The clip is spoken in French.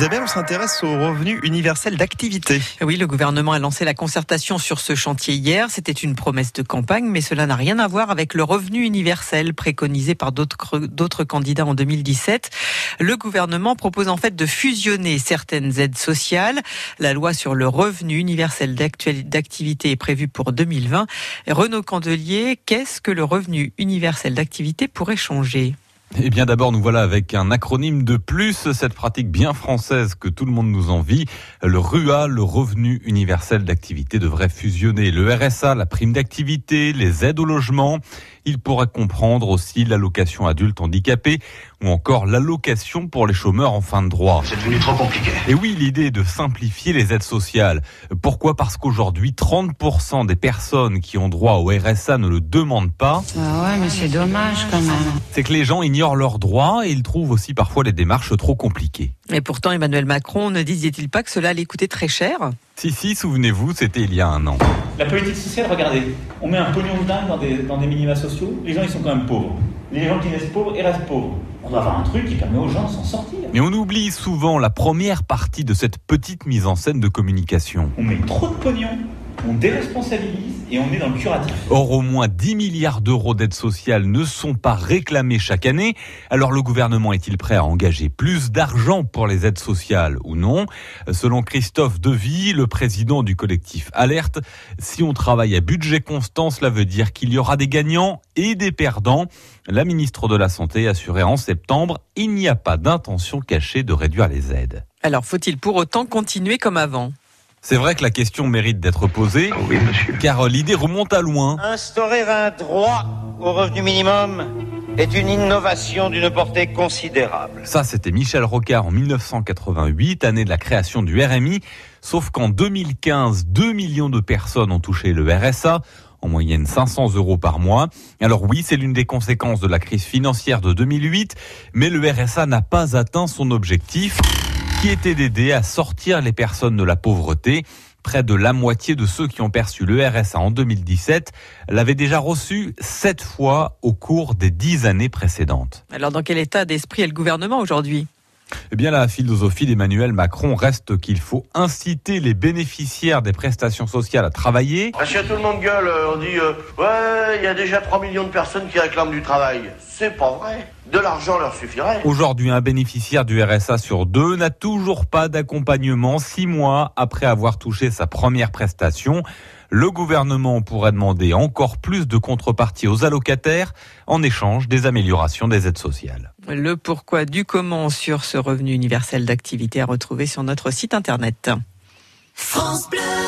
Isabelle, on s'intéresse au revenu universel d'activité. Oui, le gouvernement a lancé la concertation sur ce chantier hier. C'était une promesse de campagne, mais cela n'a rien à voir avec le revenu universel préconisé par d'autres candidats en 2017. Le gouvernement propose en fait de fusionner certaines aides sociales. La loi sur le revenu universel d'activité est prévue pour 2020. Renaud Candelier, qu'est-ce que le revenu universel d'activité pourrait changer? Eh bien d'abord, nous voilà avec un acronyme de plus, cette pratique bien française que tout le monde nous envie. Le RUA, le revenu universel d'activité, devrait fusionner le RSA, la prime d'activité, les aides au logement. Il pourrait comprendre aussi l'allocation adulte handicapé ou encore l'allocation pour les chômeurs en fin de droit. C'est devenu trop compliqué. Et oui, l'idée est de simplifier les aides sociales. Pourquoi? Parce qu'aujourd'hui, 30% des personnes qui ont droit au RSA ne le demandent pas. Ah ouais, mais c'est dommage quand même. C'est que les gens ignorent leurs droits et ils trouvent aussi parfois les démarches trop compliquées. Et pourtant, Emmanuel Macron ne disait-il pas que cela allait coûter très cher? Si, si, souvenez-vous, c'était il y a un an. La politique sociale, regardez, on met un pognon de dingue dans des, dans des minima sociaux, les gens ils sont quand même pauvres. Les gens qui naissent pauvres, ils restent pauvres. On doit avoir un truc qui permet aux gens de s'en sortir. Mais on oublie souvent la première partie de cette petite mise en scène de communication. On met trop de pognon on déresponsabilise et on est dans le curatif. Or, au moins 10 milliards d'euros d'aide sociale ne sont pas réclamés chaque année. Alors, le gouvernement est-il prêt à engager plus d'argent pour les aides sociales ou non? Selon Christophe Devy, le président du collectif Alerte, si on travaille à budget constant, cela veut dire qu'il y aura des gagnants et des perdants. La ministre de la Santé assurait en septembre, il n'y a pas d'intention cachée de réduire les aides. Alors, faut-il pour autant continuer comme avant? C'est vrai que la question mérite d'être posée, oui, monsieur. car l'idée remonte à loin. Instaurer un droit au revenu minimum est une innovation d'une portée considérable. Ça, c'était Michel Rocard en 1988, année de la création du RMI. Sauf qu'en 2015, 2 millions de personnes ont touché le RSA en moyenne 500 euros par mois. Alors oui, c'est l'une des conséquences de la crise financière de 2008, mais le RSA n'a pas atteint son objectif qui était d'aider à sortir les personnes de la pauvreté. Près de la moitié de ceux qui ont perçu le RSA en 2017 l'avaient déjà reçu sept fois au cours des dix années précédentes. Alors dans quel état d'esprit est le gouvernement aujourd'hui? Eh bien, la philosophie d'Emmanuel Macron reste qu'il faut inciter les bénéficiaires des prestations sociales à travailler. Si tout le monde gueule, euh, on dit euh, Ouais, il y a déjà 3 millions de personnes qui réclament du travail. C'est pas vrai. De l'argent leur suffirait. Aujourd'hui, un bénéficiaire du RSA sur deux n'a toujours pas d'accompagnement six mois après avoir touché sa première prestation. Le gouvernement pourrait demander encore plus de contrepartie aux allocataires en échange des améliorations des aides sociales. Le pourquoi du comment sur ce revenu universel d'activité à retrouver sur notre site internet. France Bleu